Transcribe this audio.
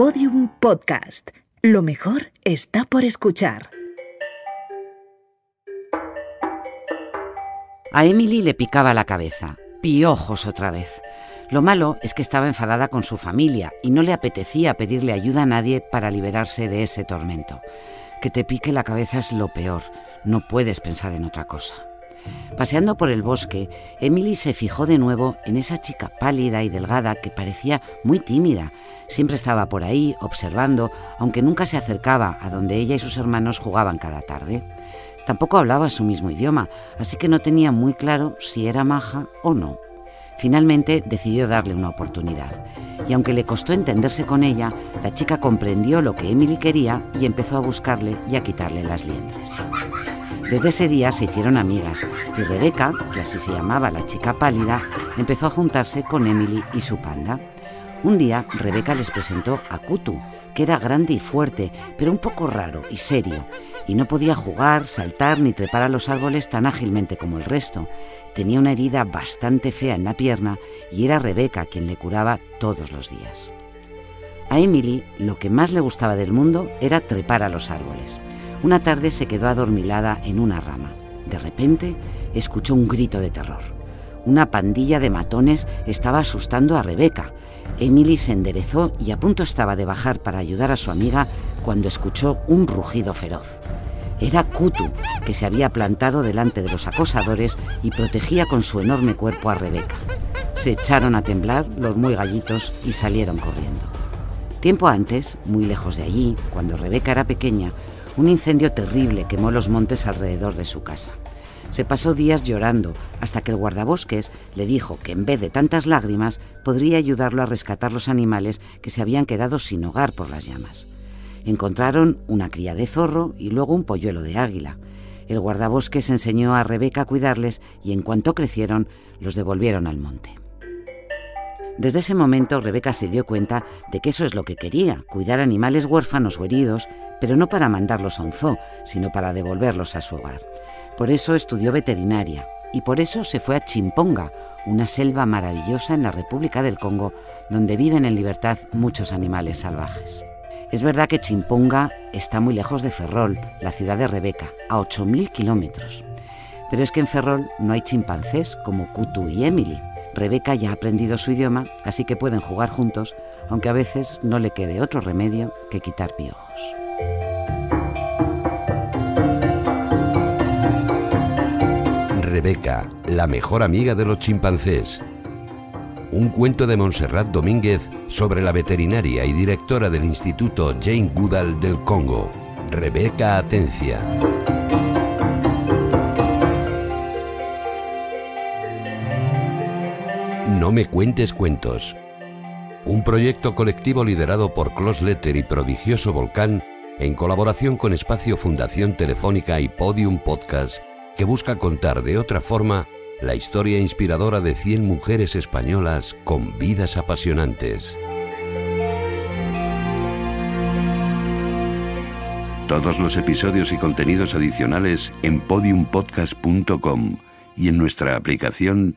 Podium Podcast. Lo mejor está por escuchar. A Emily le picaba la cabeza. Piojos otra vez. Lo malo es que estaba enfadada con su familia y no le apetecía pedirle ayuda a nadie para liberarse de ese tormento. Que te pique la cabeza es lo peor. No puedes pensar en otra cosa. Paseando por el bosque, Emily se fijó de nuevo en esa chica pálida y delgada que parecía muy tímida. Siempre estaba por ahí, observando, aunque nunca se acercaba a donde ella y sus hermanos jugaban cada tarde. Tampoco hablaba su mismo idioma, así que no tenía muy claro si era maja o no. Finalmente decidió darle una oportunidad, y aunque le costó entenderse con ella, la chica comprendió lo que Emily quería y empezó a buscarle y a quitarle las liendres. Desde ese día se hicieron amigas y Rebeca, que así se llamaba la chica pálida, empezó a juntarse con Emily y su panda. Un día Rebeca les presentó a Kutu, que era grande y fuerte, pero un poco raro y serio, y no podía jugar, saltar ni trepar a los árboles tan ágilmente como el resto. Tenía una herida bastante fea en la pierna y era Rebeca quien le curaba todos los días. A Emily lo que más le gustaba del mundo era trepar a los árboles. Una tarde se quedó adormilada en una rama. De repente escuchó un grito de terror. Una pandilla de matones estaba asustando a Rebeca. Emily se enderezó y a punto estaba de bajar para ayudar a su amiga cuando escuchó un rugido feroz. Era Kutu, que se había plantado delante de los acosadores y protegía con su enorme cuerpo a Rebeca. Se echaron a temblar los muy gallitos y salieron corriendo. Tiempo antes, muy lejos de allí, cuando Rebeca era pequeña, un incendio terrible quemó los montes alrededor de su casa. Se pasó días llorando hasta que el guardabosques le dijo que en vez de tantas lágrimas podría ayudarlo a rescatar los animales que se habían quedado sin hogar por las llamas. Encontraron una cría de zorro y luego un polluelo de águila. El guardabosques enseñó a Rebeca a cuidarles y en cuanto crecieron los devolvieron al monte. Desde ese momento Rebeca se dio cuenta de que eso es lo que quería, cuidar animales huérfanos o heridos, pero no para mandarlos a un zoo, sino para devolverlos a su hogar. Por eso estudió veterinaria y por eso se fue a Chimponga, una selva maravillosa en la República del Congo, donde viven en libertad muchos animales salvajes. Es verdad que Chimponga está muy lejos de Ferrol, la ciudad de Rebeca, a 8.000 kilómetros. Pero es que en Ferrol no hay chimpancés como Kutu y Emily. Rebeca ya ha aprendido su idioma, así que pueden jugar juntos, aunque a veces no le quede otro remedio que quitar piojos. Rebeca, la mejor amiga de los chimpancés. Un cuento de Montserrat Domínguez sobre la veterinaria y directora del Instituto Jane Goodall del Congo, Rebeca Atencia. No me cuentes cuentos. Un proyecto colectivo liderado por Close Letter y Prodigioso Volcán en colaboración con Espacio Fundación Telefónica y Podium Podcast que busca contar de otra forma la historia inspiradora de 100 mujeres españolas con vidas apasionantes. Todos los episodios y contenidos adicionales en podiumpodcast.com y en nuestra aplicación